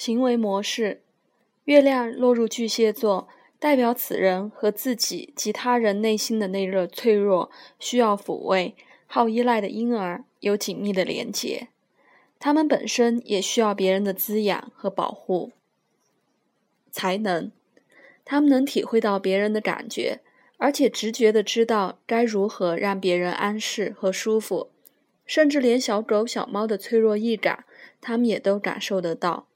行为模式：月亮落入巨蟹座，代表此人和自己及他人内心的内热脆弱、需要抚慰、好依赖的婴儿有紧密的连结。他们本身也需要别人的滋养和保护。才能，他们能体会到别人的感觉，而且直觉的知道该如何让别人安适和舒服，甚至连小狗、小猫的脆弱易感，他们也都感受得到。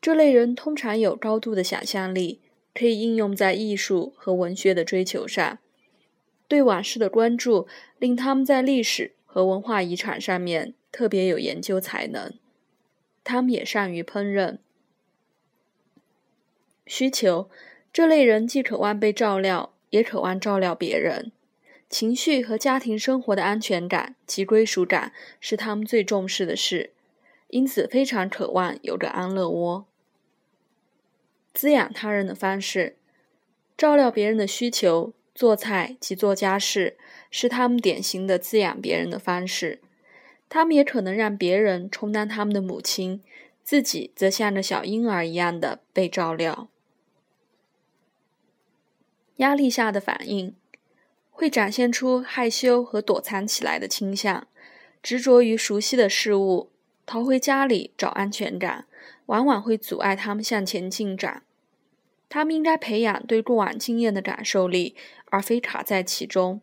这类人通常有高度的想象力，可以应用在艺术和文学的追求上。对往事的关注令他们在历史和文化遗产上面特别有研究才能。他们也善于烹饪。需求，这类人既渴望被照料，也渴望照料别人。情绪和家庭生活的安全感及归属感是他们最重视的事。因此，非常渴望有个安乐窝。滋养他人的方式，照料别人的需求，做菜及做家事，是他们典型的滋养别人的方式。他们也可能让别人充当他们的母亲，自己则像着小婴儿一样的被照料。压力下的反应，会展现出害羞和躲藏起来的倾向，执着于熟悉的事物。逃回家里找安全感，往往会阻碍他们向前进展。他们应该培养对过往经验的感受力，而非卡在其中。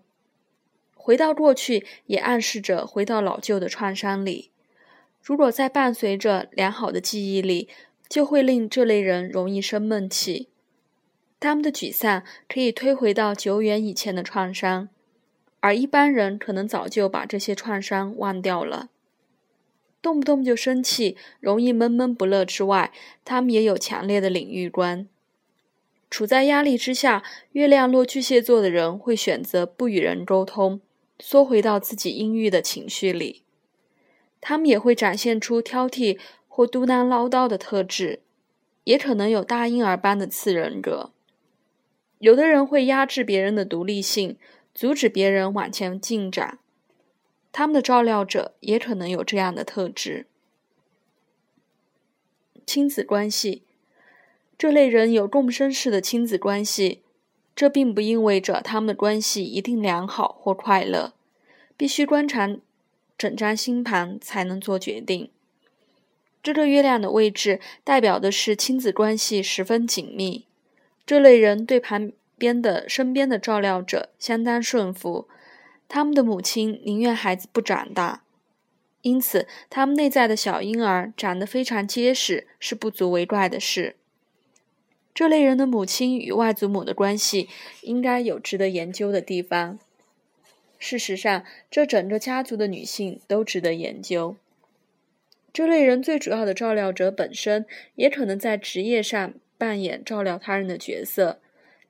回到过去，也暗示着回到老旧的创伤里。如果再伴随着良好的记忆力，就会令这类人容易生闷气。他们的沮丧可以推回到久远以前的创伤，而一般人可能早就把这些创伤忘掉了。动不动就生气、容易闷闷不乐之外，他们也有强烈的领域观。处在压力之下，月亮落巨蟹座的人会选择不与人沟通，缩回到自己阴郁的情绪里。他们也会展现出挑剔或嘟囔唠叨的特质，也可能有大婴儿般的次人格。有的人会压制别人的独立性，阻止别人往前进展。他们的照料者也可能有这样的特质。亲子关系，这类人有共生式的亲子关系，这并不意味着他们的关系一定良好或快乐。必须观察整张星盘才能做决定。这个月亮的位置代表的是亲子关系十分紧密。这类人对旁边的身边的照料者相当顺服。他们的母亲宁愿孩子不长大，因此他们内在的小婴儿长得非常结实是不足为怪的事。这类人的母亲与外祖母的关系应该有值得研究的地方。事实上，这整个家族的女性都值得研究。这类人最主要的照料者本身也可能在职业上扮演照料他人的角色，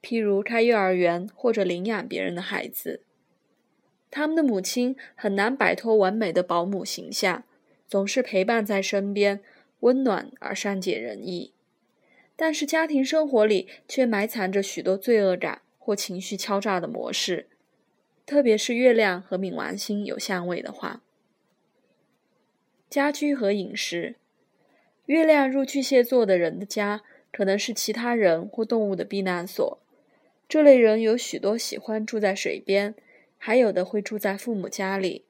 譬如开幼儿园或者领养别人的孩子。他们的母亲很难摆脱完美的保姆形象，总是陪伴在身边，温暖而善解人意。但是家庭生活里却埋藏着许多罪恶感或情绪敲诈的模式，特别是月亮和冥王星有相位的话。家居和饮食，月亮入巨蟹座的人的家可能是其他人或动物的避难所。这类人有许多喜欢住在水边。还有的会住在父母家里，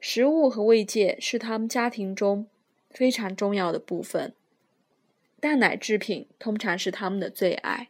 食物和慰藉是他们家庭中非常重要的部分。蛋奶制品通常是他们的最爱。